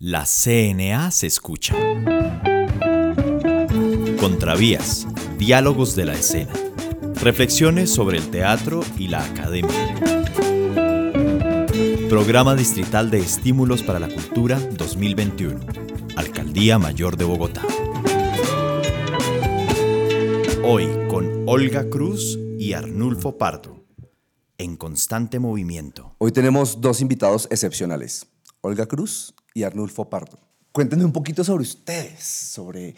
La CNA se escucha. Contravías, diálogos de la escena. Reflexiones sobre el teatro y la academia. Programa Distrital de Estímulos para la Cultura 2021. Alcaldía Mayor de Bogotá. Hoy con Olga Cruz y Arnulfo Pardo. En constante movimiento. Hoy tenemos dos invitados excepcionales, Olga Cruz y Arnulfo Pardo. Cuéntenme un poquito sobre ustedes, sobre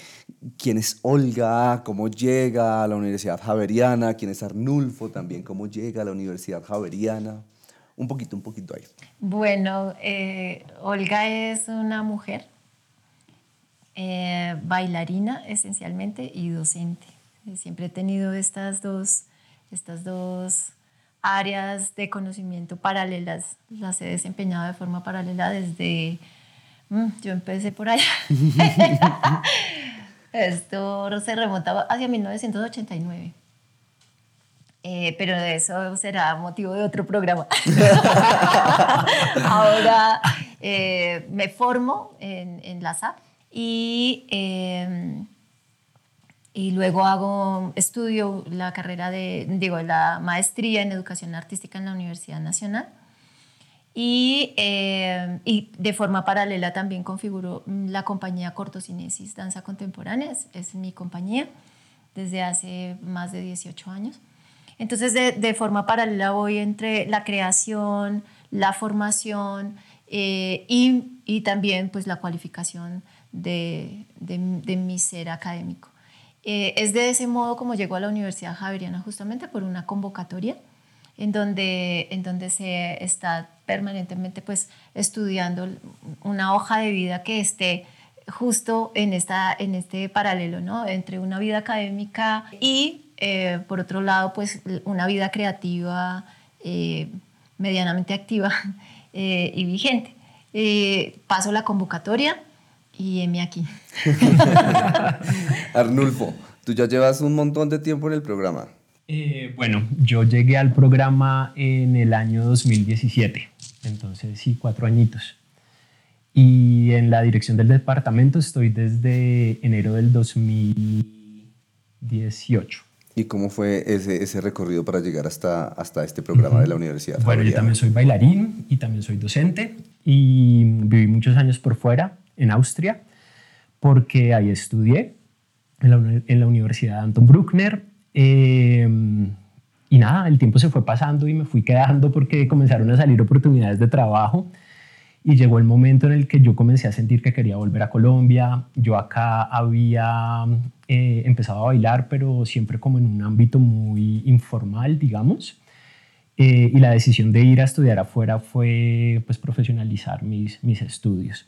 quién es Olga, cómo llega a la Universidad Javeriana, quién es Arnulfo también, cómo llega a la Universidad Javeriana. Un poquito, un poquito ahí. Bueno, eh, Olga es una mujer eh, bailarina esencialmente y docente. Siempre he tenido estas dos, estas dos áreas de conocimiento paralelas, las he desempeñado de forma paralela desde, yo empecé por allá. Esto se remontaba hacia 1989. Eh, pero eso será motivo de otro programa. Ahora eh, me formo en, en la SAP y em, y luego hago, estudio la carrera de, digo, la maestría en educación artística en la Universidad Nacional. Y, eh, y de forma paralela también configuro la compañía Cortocinesis Danza Contemporánea, es, mi compañía desde hace más de 18 años. Entonces, de, de forma paralela voy entre la creación, la formación eh, y, y, también pues la cualificación de, de, de mi ser académico. Eh, es de ese modo como llegó a la Universidad Javeriana justamente por una convocatoria en donde, en donde se está permanentemente pues estudiando una hoja de vida que esté justo en, esta, en este paralelo, ¿no? Entre una vida académica y, eh, por otro lado, pues una vida creativa eh, medianamente activa y vigente. paso la convocatoria, y heme aquí. Arnulfo, tú ya llevas un montón de tiempo en el programa. Eh, bueno, yo llegué al programa en el año 2017, entonces sí, cuatro añitos. Y en la dirección del departamento estoy desde enero del 2018. ¿Y cómo fue ese, ese recorrido para llegar hasta, hasta este programa de la universidad? Bueno, yo también soy bailarín y también soy docente y viví muchos años por fuera en Austria, porque ahí estudié en la, en la Universidad Anton Bruckner. Em, y nada, el tiempo se fue pasando y me fui quedando porque comenzaron a salir oportunidades de trabajo y llegó el momento en el que yo comencé a sentir que quería volver a Colombia. Yo acá había eh, empezado a bailar, pero siempre como en un ámbito muy informal, digamos. Eh, y la decisión de ir a estudiar afuera fue pues profesionalizar mis, mis estudios.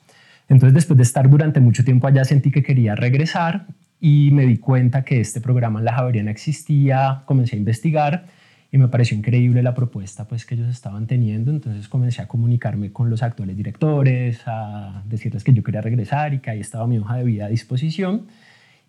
Entonces, después de estar durante mucho tiempo allá, sentí que quería regresar y me di cuenta que este programa en la Javeriana existía, comencé a investigar y me pareció increíble la propuesta pues, que ellos estaban teniendo. Entonces comencé a comunicarme con los actuales directores, a decirles que yo quería regresar y que ahí estaba mi hoja de vida a disposición.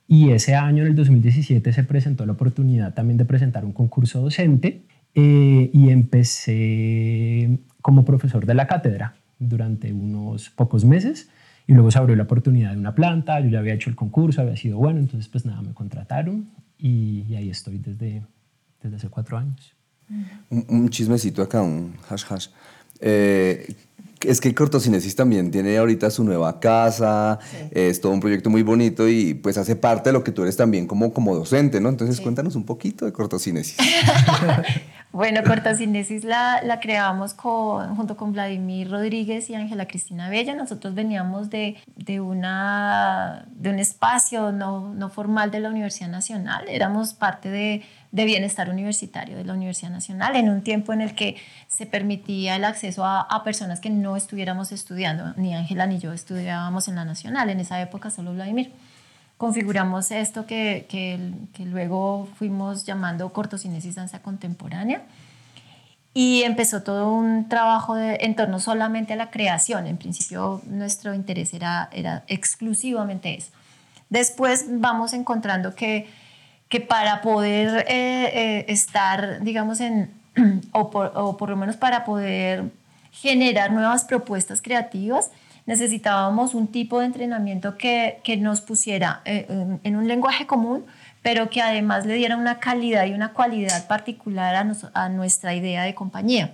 Y ese año, en el 2017, se presentó la oportunidad también de presentar un concurso docente eh, y empecé como profesor de la cátedra durante unos pocos meses y luego se abrió la oportunidad de una planta, yo ya había hecho el concurso, había sido bueno, entonces pues nada, me contrataron y, ahí estoy desde, desde hace cuatro años. Un, chismecito acá, un hash hash. Eh, es que Cortocinesis también tiene ahorita su nueva casa, es todo un proyecto muy bonito y pues hace parte de lo que tú eres también como, como docente, ¿no? Entonces cuéntanos un poquito de Cortocinesis. Bueno, Cortocinesis la, la creamos con, junto con Vladimir Rodríguez y Ángela Cristina Bella. Nosotros veníamos de, de, una, de un espacio no, no, formal de la Universidad Nacional. Éramos parte de, de, bienestar universitario de la Universidad Nacional en un tiempo en el que se permitía el acceso a, a personas que no estuviéramos estudiando. Ni Ángela ni yo estudiábamos en la Nacional. En esa época solo Vladimir configuramos esto que, que, luego fuimos llamando cortocinesis danza contemporánea. Y empezó todo un trabajo en torno solamente a la creación. En principio nuestro interés era, era exclusivamente eso. Después vamos encontrando que, que para poder eh, eh, estar, digamos, en, o por, o por lo menos para poder generar nuevas propuestas creativas, necesitábamos un tipo de entrenamiento que, que nos pusiera eh, en, un lenguaje común, pero que además le diera una calidad y una cualidad particular a, a nuestra idea de compañía.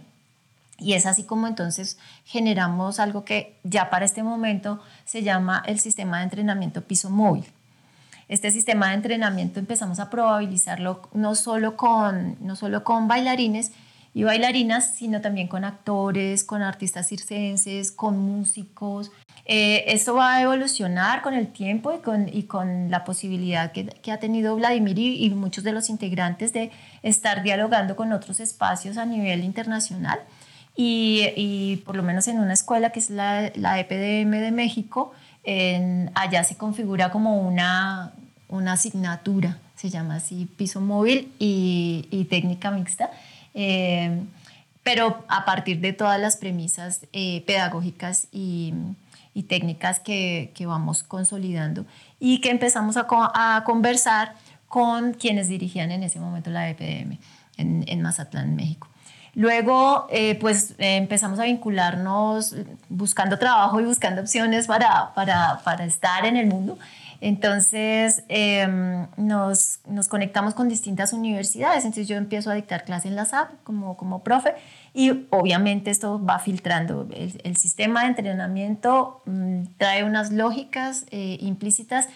Y es así como entonces generamos algo que ya para este momento se llama el sistema de entrenamiento piso móvil. Este sistema de entrenamiento empezamos a probabilizarlo no solo con, no solo con bailarines y bailarinas, sino también con actores, con artistas circenses, con músicos. Eh, esto va a evolucionar con el tiempo y con, y con la posibilidad que, que ha tenido Vladimir y, y muchos de los integrantes de estar dialogando con otros espacios a nivel internacional. Y, y por lo menos en una escuela que es la, la EPDM de México, en- allá se configura como una, una asignatura, se llama así, piso móvil y, y técnica mixta, eh, pero a partir de todas las premisas eh, pedagógicas y, y técnicas que, que vamos consolidando y que empezamos a, a conversar con quienes dirigían en ese momento la EPDM en, en Mazatlán, México. Luego, eh, pues eh, empezamos a vincularnos buscando trabajo y buscando opciones para, para, para estar en el mundo. Entonces, em, nos, nos conectamos con distintas universidades. Entonces, yo empiezo a dictar clase en la SAP como, como profe y obviamente esto va filtrando. El, el sistema de entrenamiento mm, trae unas lógicas eh, implícitas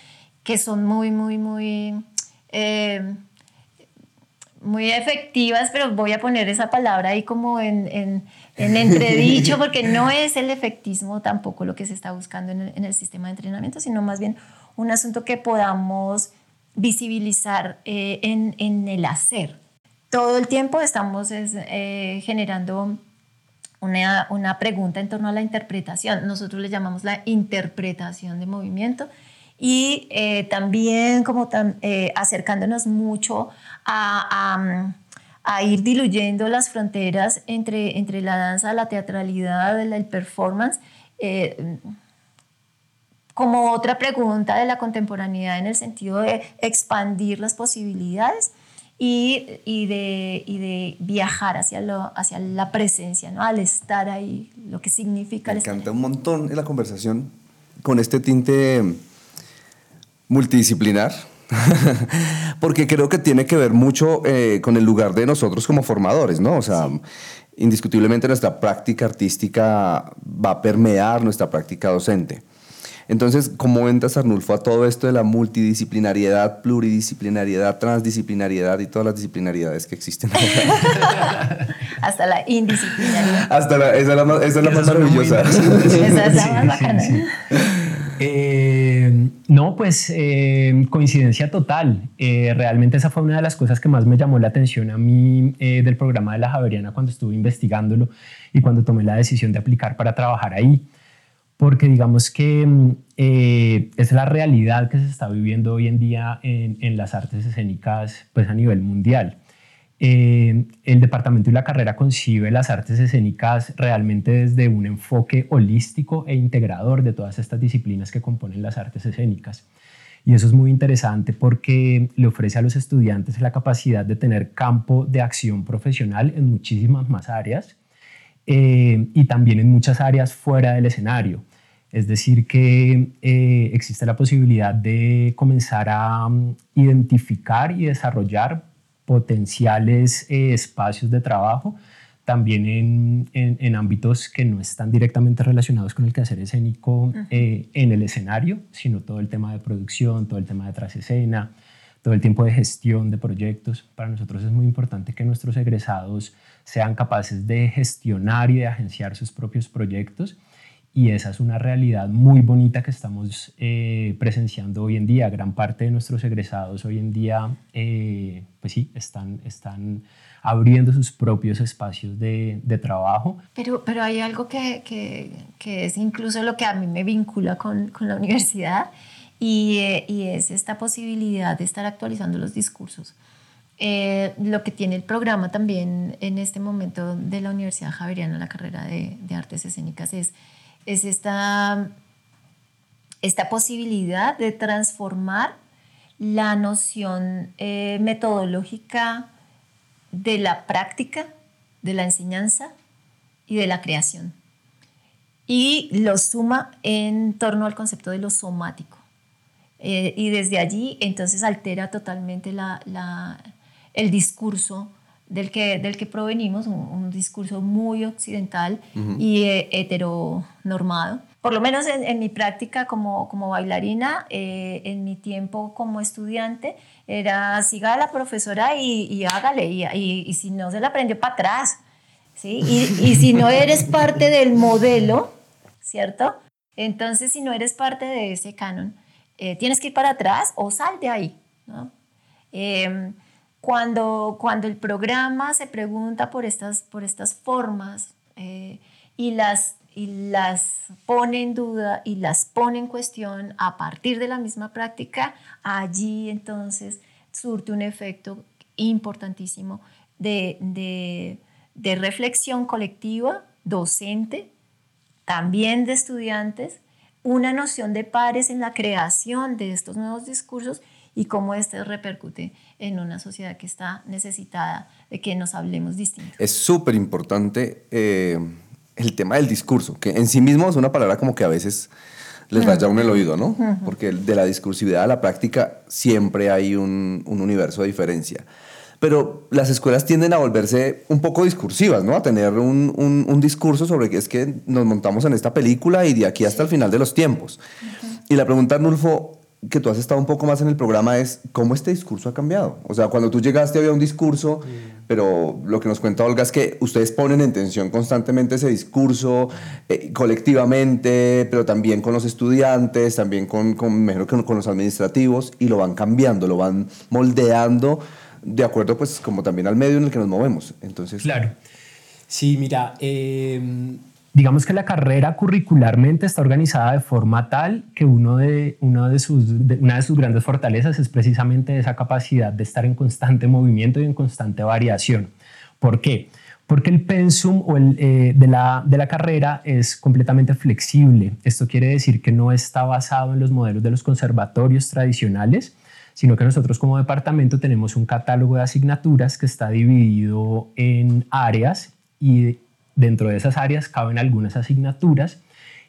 que son muy, muy, muy... em, muy efectivas, pero voy a poner esa palabra ahí como en, en, en entredicho, porque no es el efectismo tampoco lo que se está buscando en el, en el sistema de entrenamiento, sino más bien un asunto que podamos visibilizar eh, en, en el hacer. Todo el tiempo estamos es, eh, generando una, una pregunta en torno a la interpretación. Nosotros le llamamos la interpretación de movimiento y eh, también como tam- acercándonos mucho a, a, a ir diluyendo las fronteras entre, entre la danza, la teatralidad, el performance. Como otra pregunta de la contemporaneidad en el sentido de expandir las posibilidades y, y de, y de viajar hacia, lo, hacia la presencia, ¿no? al estar ahí, lo que significa Me el estar encanta un montón en la conversación con este tinte multidisciplinar, porque creo que tiene que ver mucho eh, con el lugar de nosotros como formadores, ¿no? O sea, indiscutiblemente nuestra práctica artística va a permear nuestra práctica docente. Entonces, ¿cómo entras, Arnulfo, a todo esto de la multidisciplinariedad, pluridisciplinariedad, transdisciplinariedad y todas las disciplinariedades que existen? hasta la indisciplinaridad. Hasta la, esa es la más, esa es la más Esas son muy maravillosa. Esa es la Sí, más sí, bacana. sí. Eh, no, pues eh, coincidencia total. Eh, realmente esa fue una de las cosas que más me llamó la atención a mí eh, del programa de la Javeriana cuando estuve investigándolo y cuando tomé la decisión de aplicar para trabajar ahí. Porque digamos que mm, eh, es la realidad que se está viviendo hoy en día en, en las artes escénicas pues a nivel mundial. Eh, el departamento y la carrera concibe las artes escénicas realmente desde un enfoque holístico e integrador de todas estas disciplinas que componen las artes escénicas. Y eso es muy interesante porque le ofrece a los estudiantes la capacidad de tener campo de acción profesional en muchísimas más áreas eh, y también en muchas áreas fuera del escenario. Es decir, que eh, existe la posibilidad de comenzar a um, identificar y desarrollar potenciales eh, espacios de trabajo, también en, en, en, ámbitos que no están directamente relacionados con el quehacer escénico uh -huh. eh, en el escenario, sino todo el tema de producción, todo el tema de trasescena, todo el tiempo de gestión de proyectos. Para nosotros es muy importante que nuestros egresados sean capaces de gestionar y de agenciar sus propios proyectos y esa es una realidad muy bonita que estamos eh, presenciando hoy en día. Gran parte de nuestros egresados hoy en día, eh, pues sí, están, están abriendo sus propios espacios de, trabajo. Pero, pero hay algo que, que, que, es incluso lo que a mí me vincula con, con la universidad y, eh, y, es esta posibilidad de estar actualizando los discursos. Lo que tiene el programa también en este momento de la Universidad Javeriana, la carrera de, de artes escénicas, es es esta, esta posibilidad de transformar la noción eh, metodológica de la práctica, de la enseñanza y de la creación. y lo suma en torno al concepto de lo somático. Eh, y desde allí entonces altera totalmente el discurso del que, del que provenimos, un, discurso muy occidental y eh, heteronormado. Por lo menos en, mi práctica como, como bailarina, eh, en mi tiempo como estudiante, era siga a la profesora y, hágale, y, y, si no se la aprendió para atrás. ¿sí? Y, si no eres parte del modelo, ¿cierto? Entonces, si no eres parte de ese canon, eh, tienes que ir para atrás o sal de ahí. ¿no? Em, cuando, cuando el programa se pregunta por estas, por estas formas eh, y, las, y las pone en duda y las pone en cuestión a partir de la misma práctica, allí entonces surte un efecto importantísimo de, de, de reflexión colectiva, docente, también de estudiantes, una noción de pares en la creación de estos nuevos discursos y cómo este repercute en una sociedad que está necesitada de que nos hablemos distinto. Es súper importante eh, el tema del discurso, que en sí mismo es una palabra como que a veces les raya un el oído, ¿no? Porque de la discursividad a la práctica siempre hay un, un universo de diferencia pero las escuelas tienden a volverse un poco discursivas, ¿no? A tener un, un, discurso sobre que es que nos montamos en esta película y de aquí hasta el final de los tiempos. Y la pregunta, Arnulfo, que tú has estado un poco más en el programa es cómo este discurso ha cambiado. O sea, cuando tú llegaste había un discurso, pero lo que nos cuenta Olga es que ustedes ponen en tensión constantemente ese discurso eh, colectivamente, pero también con los estudiantes, también con, con, mejor que con los administrativos, y lo van cambiando, lo van moldeando de acuerdo pues como también al medio en el que nos movemos. Entonces, claro. Sí, mira, em, digamos que la carrera curricularmente está organizada de forma tal que uno de, uno de sus, una de sus grandes fortalezas es precisamente esa capacidad de estar en constante movimiento y en constante variación. ¿Por qué? Porque el pensum o el, eh, de, la, de la carrera es completamente flexible. Esto quiere decir que no está basado en los modelos de los conservatorios tradicionales, sino que nosotros como departamento tenemos un catálogo de asignaturas que está dividido en áreas y dentro de esas áreas caben algunas asignaturas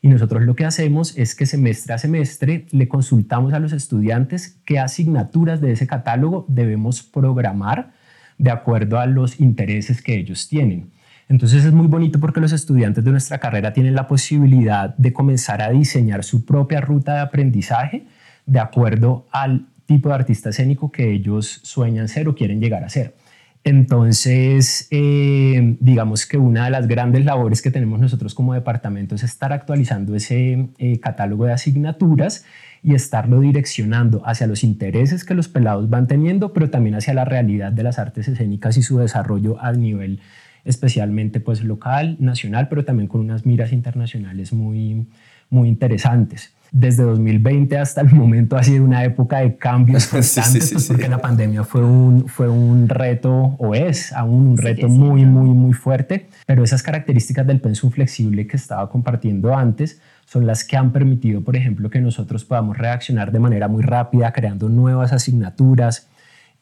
y nosotros lo que hacemos es que semestre a semestre le consultamos a los estudiantes qué asignaturas de ese catálogo debemos programar de acuerdo a los intereses que ellos tienen. Entonces es muy bonito porque los estudiantes de nuestra carrera tienen la posibilidad de comenzar a diseñar su propia ruta de aprendizaje de acuerdo al tipo de artista escénico que ellos sueñan ser o quieren llegar a ser. Entonces, eh, digamos que una de las grandes labores que tenemos nosotros como departamento es estar actualizando ese eh, catálogo de asignaturas y estarlo direccionando hacia los intereses que los pelados van teniendo, pero también hacia la realidad de las artes escénicas y su desarrollo a nivel especialmente pues local, nacional, pero también con unas miras internacionales muy, muy interesantes. Desde 2020 hasta el momento ha sido una época de cambios constantes, pues, porque la pandemia fue un, fue un reto, o es aún un reto muy, muy, muy fuerte, pero esas características del pensum flexible que estaba compartiendo antes son las que han permitido, por ejemplo, que nosotros podamos reaccionar de manera muy rápida, creando nuevas asignaturas,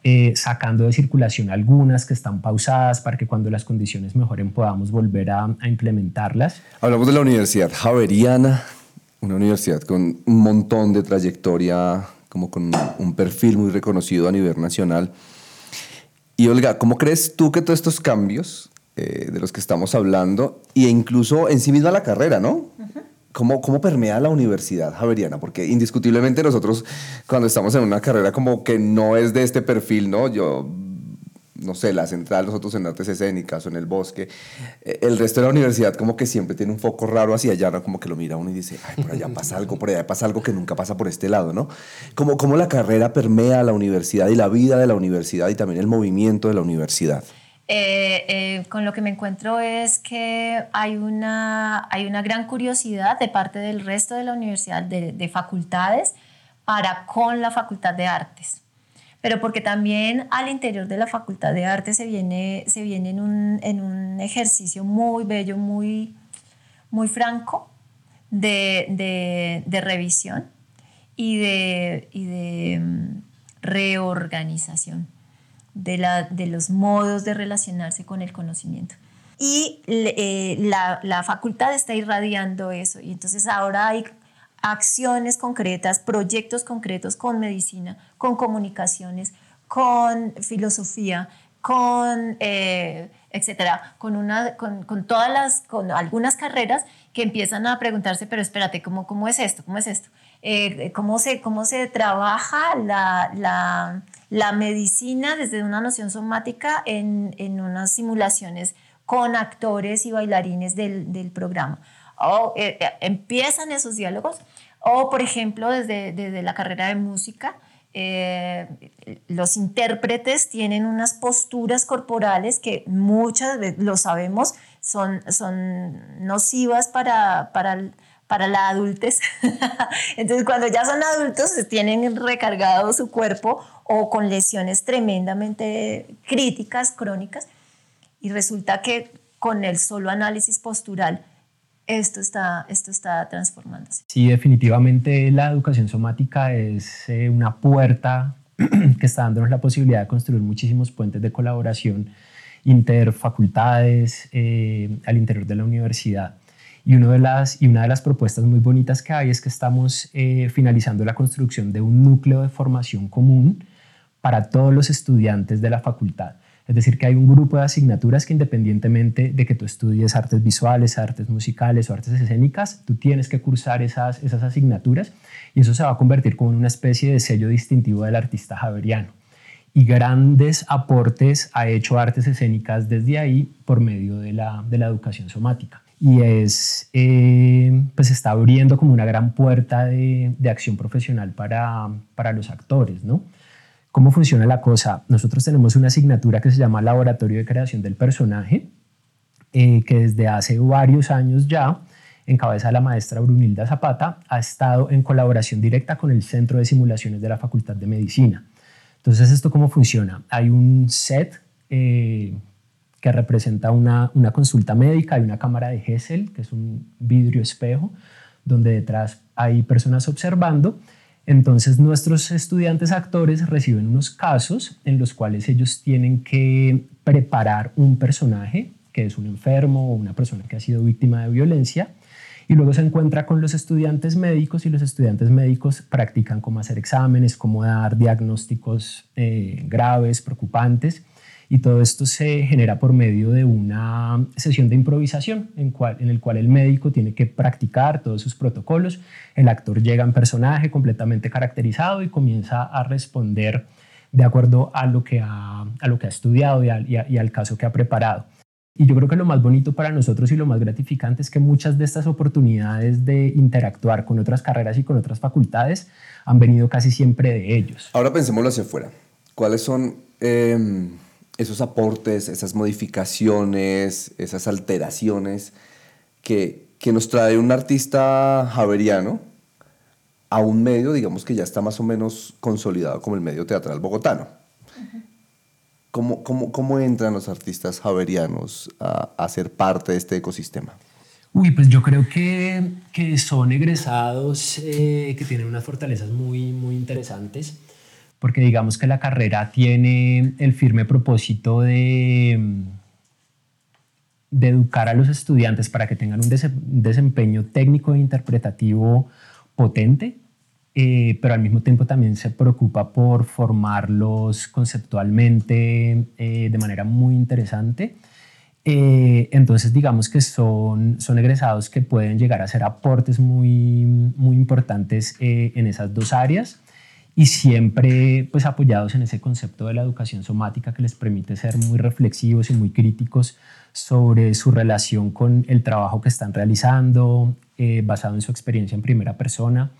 eh, sacando de circulación algunas que están pausadas para que cuando las condiciones mejoren podamos volver a, a implementarlas. Hablamos de la Universidad Javeriana, una universidad con un montón de trayectoria, como con un perfil muy reconocido a nivel nacional. Y Olga, ¿cómo crees tú que todos estos cambios eh, de los que estamos hablando, e incluso en sí misma la carrera, ¿no? ¿Cómo, ¿Cómo permea la universidad javeriana? Porque indiscutiblemente nosotros cuando estamos en una carrera como que no es de este perfil, ¿no? Yo no sé, la central, nosotros en artes escénicas o en el bosque. Eh, el resto de la universidad como que siempre tiene un foco raro hacia allá, ¿no? Como que lo mira uno y dice, ay, por allá pasa algo, por allá pasa algo que nunca pasa por este lado, ¿no? Como, como la carrera permea la universidad y la vida de la universidad y también el movimiento de la universidad. Eh, eh, con lo que me encuentro es que hay una, hay una gran curiosidad de parte del resto de la universidad, de, de facultades, para con la Facultad de Artes. Pero porque también al interior de la Facultad de Arte se viene, se viene en, un, en un ejercicio muy bello, muy, muy franco de, de, de revisión y de, y de mm, reorganización de, la, de los modos de relacionarse con el conocimiento. y eh, la, la facultad está irradiando eso. Y entonces ahora hay acciones concretas, proyectos concretos con medicina, con comunicaciones, con filosofía, con, eh, etcétera, con, una, con, con, todas las, con algunas carreras que empiezan a preguntarse, pero espérate, ¿cómo, cómo es esto? ¿Cómo es esto? Eh, ¿cómo, se, ¿Cómo se trabaja la, la, la, medicina desde una noción somática en, en, unas simulaciones con actores y bailarines del, del programa? O eh, empiezan esos diálogos, o por ejemplo, desde, desde la carrera de música, eh, los intérpretes tienen unas posturas corporales que muchas veces, lo sabemos, son, son nocivas para, para, para la adultez. Entonces, cuando ya son adultos, tienen recargado su cuerpo o con lesiones tremendamente críticas, crónicas, y resulta que con el solo análisis postural esto está, esto está transformándose. Sí, definitivamente la educación somática es eh, una puerta que está dándonos la posibilidad de construir muchísimos puentes de colaboración interfacultades eh, al interior de la universidad. Y, uno de las, y una de las propuestas muy bonitas que hay es que estamos eh, finalizando la construcción de un núcleo de formación común para todos los estudiantes de la facultad. Es decir, que hay un grupo de asignaturas que independientemente de que tú estudies artes visuales, artes musicales o artes escénicas, tú tienes que cursar esas, esas asignaturas y eso se va a convertir como en una especie de sello distintivo del artista javeriano. Y grandes aportes ha hecho artes escénicas desde ahí por medio de la, de la educación somática. Y es, eh, pues está abriendo como una gran puerta de, de acción profesional para, para los actores, ¿no? ¿Cómo funciona la cosa? Nosotros tenemos una asignatura que se llama Laboratorio de Creación del Personaje, eh, que desde hace varios años ya, en cabeza de la maestra Brunilda Zapata, ha estado en colaboración directa con el Centro de Simulaciones de la Facultad de Medicina. Entonces, ¿esto cómo funciona? Hay un set eh, que representa una, una consulta médica, hay una cámara de Hessel, que es un vidrio espejo, donde detrás hay personas observando entonces nuestros estudiantes actores reciben unos casos en los cuales ellos tienen que preparar un personaje que es un enfermo o una persona que ha sido víctima de violencia y luego se encuentra con los estudiantes médicos y los estudiantes médicos practican cómo hacer exámenes, cómo dar diagnósticos eh, graves, preocupantes y todo esto se genera por medio de una sesión de improvisación en, cual, en el cual el médico tiene que practicar todos sus protocolos, el actor llega en personaje completamente caracterizado y comienza a responder de acuerdo a lo que ha, a lo que ha estudiado y, y al caso que ha preparado. Y yo creo que lo más bonito para nosotros y lo más gratificante es que muchas de estas oportunidades de interactuar con otras carreras y con otras facultades han venido casi siempre de ellos. Ahora pensémoslo hacia afuera. ¿Cuáles son eh, esos aportes, esas modificaciones, esas alteraciones que, que nos trae un artista javeriano a un medio, digamos que ya está más o menos consolidado como el medio teatral bogotano. ¿Cómo, cómo, cómo, entran los artistas javerianos a, a, ser parte de este ecosistema? Uy, pues yo creo que, que son egresados eh, que tienen unas fortalezas muy, muy interesantes porque digamos que la carrera tiene el firme propósito de, de educar a los estudiantes para que tengan un desempeño técnico e interpretativo potente, eh, pero al mismo tiempo también se preocupa por formarlos conceptualmente eh, de manera muy interesante. Eh, entonces, digamos que son, son egresados que pueden llegar a hacer aportes muy, muy importantes en esas dos áreas y siempre pues apoyados en ese concepto de la educación somática que les permite ser muy reflexivos y muy críticos sobre su relación con el trabajo que están realizando, eh, basado en su experiencia en primera persona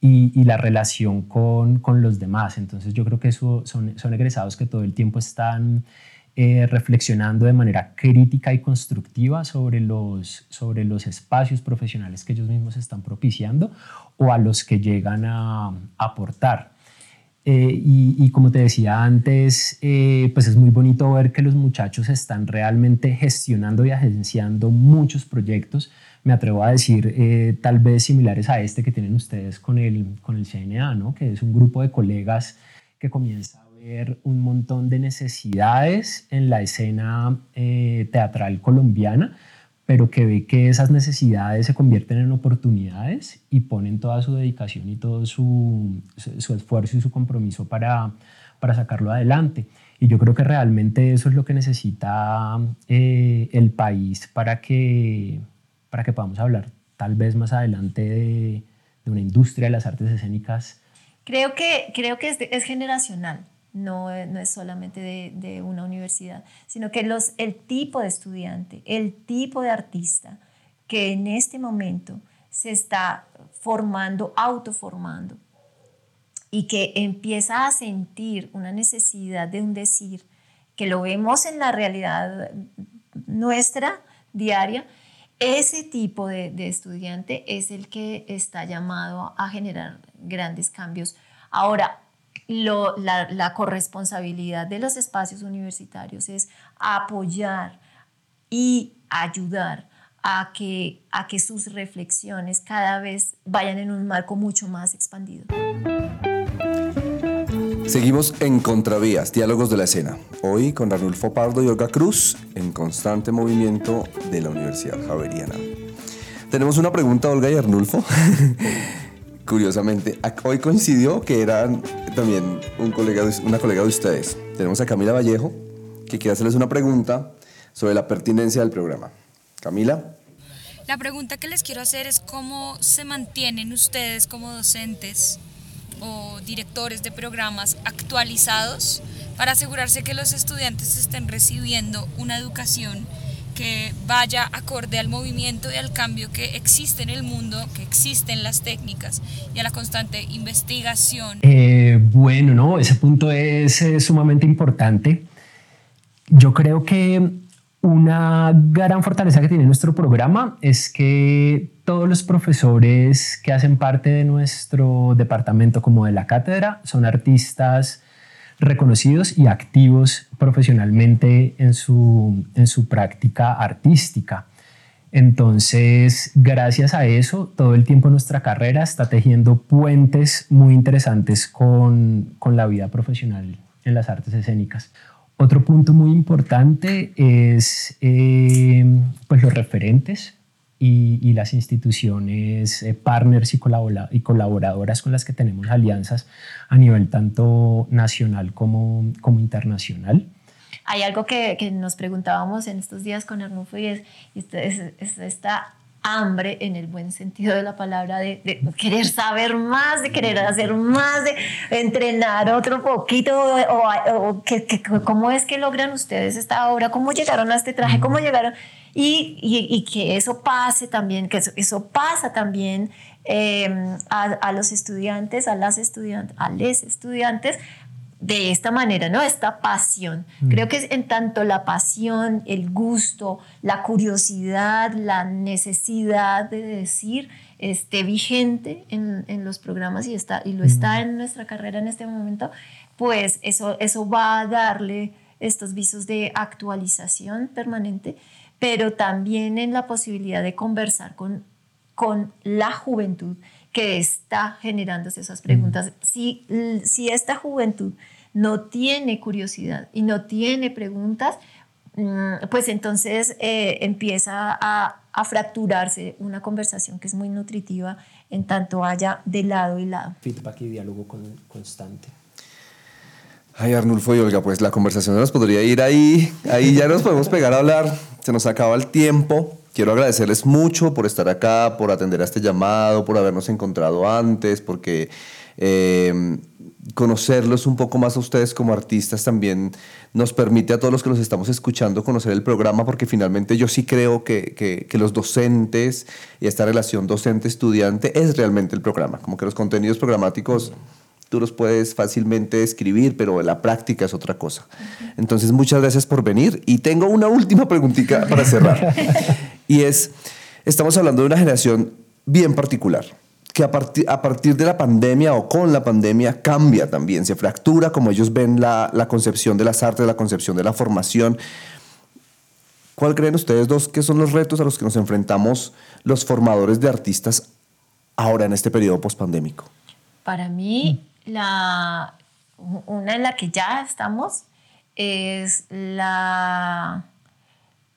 y, y la relación con, con, los demás. Entonces yo creo que eso son, son egresados que todo el tiempo están eh, reflexionando de manera crítica y constructiva sobre los, sobre los espacios profesionales que ellos mismos están propiciando o a los que llegan a aportar. Eh, y, como te decía antes, eh, pues es muy bonito ver que los muchachos están realmente gestionando y agenciando muchos proyectos. Me atrevo a decir eh, tal vez similares a este que tienen ustedes con el, con el CNA, ¿no? que es un grupo de colegas que comienza a ver un montón de necesidades en la escena teatral colombiana, pero que ve que esas necesidades se convierten en oportunidades y ponen toda su dedicación y todo su, su, esfuerzo y su compromiso para, para sacarlo adelante. Y yo creo que realmente eso es lo que necesita eh, el país para que, para que podamos hablar tal vez más adelante de, de una industria de las artes escénicas. Creo que, creo que es, es generacional no, no es solamente de, una universidad, sino que los, el tipo de estudiante, el tipo de artista que en este momento se está formando, autoformando, y que empieza a sentir una necesidad de un decir, que lo vemos en la realidad nuestra diaria, ese tipo de, de, estudiante es el que está llamado a generar grandes cambios. Ahora, la, corresponsabilidad de los espacios universitarios es apoyar y ayudar a que, a que sus reflexiones cada vez vayan en un marco mucho más expandido. Seguimos en Contravías, Diálogos de la Escena. Hoy con Arnulfo Pardo y Olga Cruz en constante movimiento de la Universidad Javeriana. Tenemos una pregunta, Olga y Arnulfo. Curiosamente, hoy coincidió que eran también un colega, una colega de ustedes. Tenemos a Camila Vallejo, que quiere hacerles una pregunta sobre la pertinencia del programa. Camila. La pregunta que les quiero hacer es cómo se mantienen ustedes como docentes o directores de programas actualizados para asegurarse que los estudiantes estén recibiendo una educación que vaya acorde al movimiento y al cambio que existe en el mundo, que existen las técnicas y a la constante investigación. Eh, bueno, no, ese punto es sumamente importante. Yo creo que una gran fortaleza que tiene nuestro programa es que todos los profesores que hacen parte de nuestro departamento como de la cátedra son artistas reconocidos y activos profesionalmente en su, en su práctica artística. Entonces, gracias a eso, todo el tiempo nuestra carrera está tejiendo puentes muy interesantes con, con la vida profesional en las artes escénicas. Otro punto muy importante es eh, pues los referentes y, las instituciones eh, partners y, y, colaboradoras con las que tenemos alianzas a nivel tanto nacional como, como internacional. Hay algo que, que, nos preguntábamos en estos días con Arnulfo y es, es, esta hambre en el buen sentido de la palabra de, de, querer saber más, de querer hacer más, de entrenar otro poquito, o, que, cómo es que logran ustedes esta obra, cómo llegaron a este traje, cómo llegaron y, que eso pase también, que eso, pasa también em, a, los estudiantes, a las estudiantes, a les estudiantes de esta manera, ¿no? Esta pasión. Mm. Creo que en tanto la pasión, el gusto, la curiosidad, la necesidad de decir esté vigente en, los programas y, está, y lo está mm. en nuestra carrera en este momento, pues eso, eso va a darle estos visos de actualización permanente pero también en la posibilidad de conversar con, con la juventud que está generándose esas preguntas. Si, si esta juventud no tiene curiosidad y no tiene preguntas, mm, pues entonces eh, empieza a, a, fracturarse una conversación que es muy nutritiva en tanto haya de lado y lado. Feedback y diálogo constante. Ay, Arnulfo y Olga, pues la conversación nos podría ir ahí, ahí ya nos podemos pegar a hablar, se nos acaba el tiempo. Quiero agradecerles mucho por estar acá, por atender a este llamado, por habernos encontrado antes, porque eh, conocerlos un poco más a ustedes como artistas también nos permite a todos los que los estamos escuchando conocer el programa, porque finalmente yo sí creo que, que los docentes y esta relación docente-estudiante es realmente el programa, como que los contenidos programáticos tú los puedes fácilmente escribir, pero la práctica es otra cosa. Entonces, muchas gracias por venir. Y tengo una última preguntita para cerrar. y es, estamos hablando de una generación bien particular, que a, partir, a partir de la pandemia o con la pandemia cambia también, se fractura como ellos ven la, la concepción de las artes, la concepción de la formación. ¿Cuál creen ustedes dos que son los retos a los que nos enfrentamos los formadores de artistas ahora en este periodo pospandémico? Para mí, la, una en la que ya estamos es la,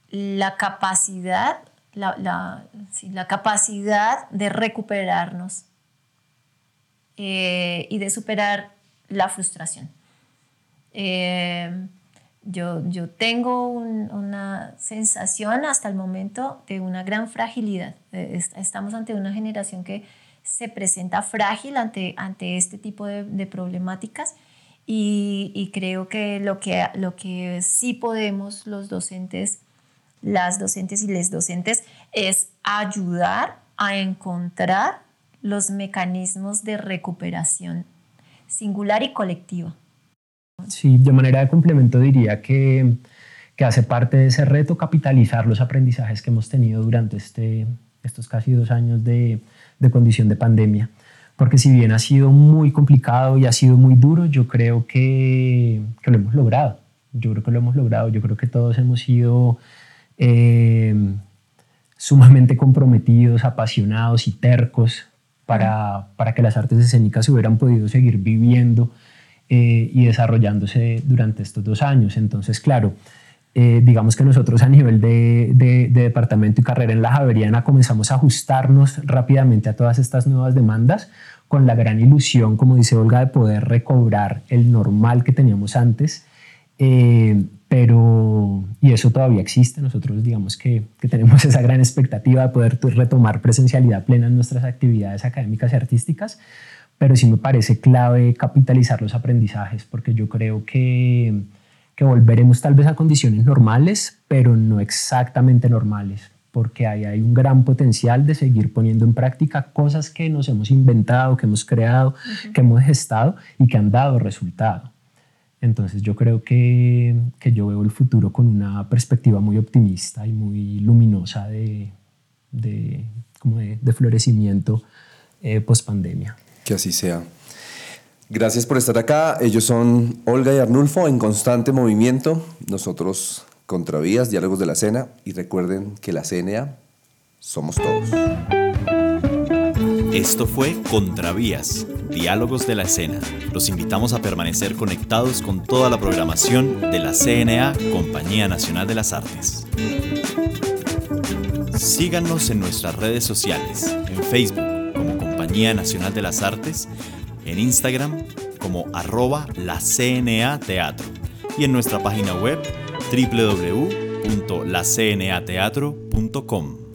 la capacidad, la, la, capacidad de recuperarnos eh, y de superar la frustración. Eh, yo, yo, tengo una sensación hasta el momento de una gran fragilidad. Eh, estamos ante una generación que se presenta frágil ante, ante este tipo de, de problemáticas y, creo que lo, que lo que sí podemos los docentes, las docentes y les docentes, es ayudar a encontrar los mecanismos de recuperación singular y colectiva. Sí, de manera de complemento diría que, que hace parte de ese reto capitalizar los aprendizajes que hemos tenido durante este, estos casi dos años de, de condición de pandemia porque si bien ha sido muy complicado y ha sido muy duro, yo creo que, que lo hemos logrado. Yo creo que lo hemos logrado. Yo creo que todos hemos sido eh, sumamente comprometidos, apasionados y tercos para, para, que las artes escénicas hubieran podido seguir viviendo eh, y desarrollándose durante estos dos años. Entonces, claro, eh, digamos que nosotros a nivel de, de, departamento y carrera en la Javeriana comenzamos a ajustarnos rápidamente a todas estas nuevas demandas con la gran ilusión, como dice Olga, de poder recobrar el normal que teníamos antes. Eh, pero, y eso todavía existe, nosotros digamos que, que, tenemos esa gran expectativa de poder retomar presencialidad plena en nuestras actividades académicas y artísticas, pero sí me parece clave capitalizar los aprendizajes, porque yo creo que, que volveremos tal vez a condiciones normales, pero no exactamente normales, porque ahí hay un gran potencial de seguir poniendo en práctica cosas que nos hemos inventado, que hemos creado, que hemos gestado y que han dado resultado. Entonces yo creo que, que, yo veo el futuro con una perspectiva muy optimista y muy luminosa de, de, como de, de florecimiento eh, post pandemia. Que así sea. Gracias por estar acá. Ellos son Olga y Arnulfo en constante movimiento. Nosotros Contravías, Diálogos de la Cena y recuerden que la CNA somos todos. Esto fue Contravías, Diálogos de la Escena. Los invitamos a permanecer conectados con toda la programación de la CNA, Compañía Nacional de las Artes. Síganos en nuestras redes sociales, en Facebook como Compañía Nacional de las Artes en Instagram como arroba la CNA Teatro y en nuestra página web www.lacnateatro.com.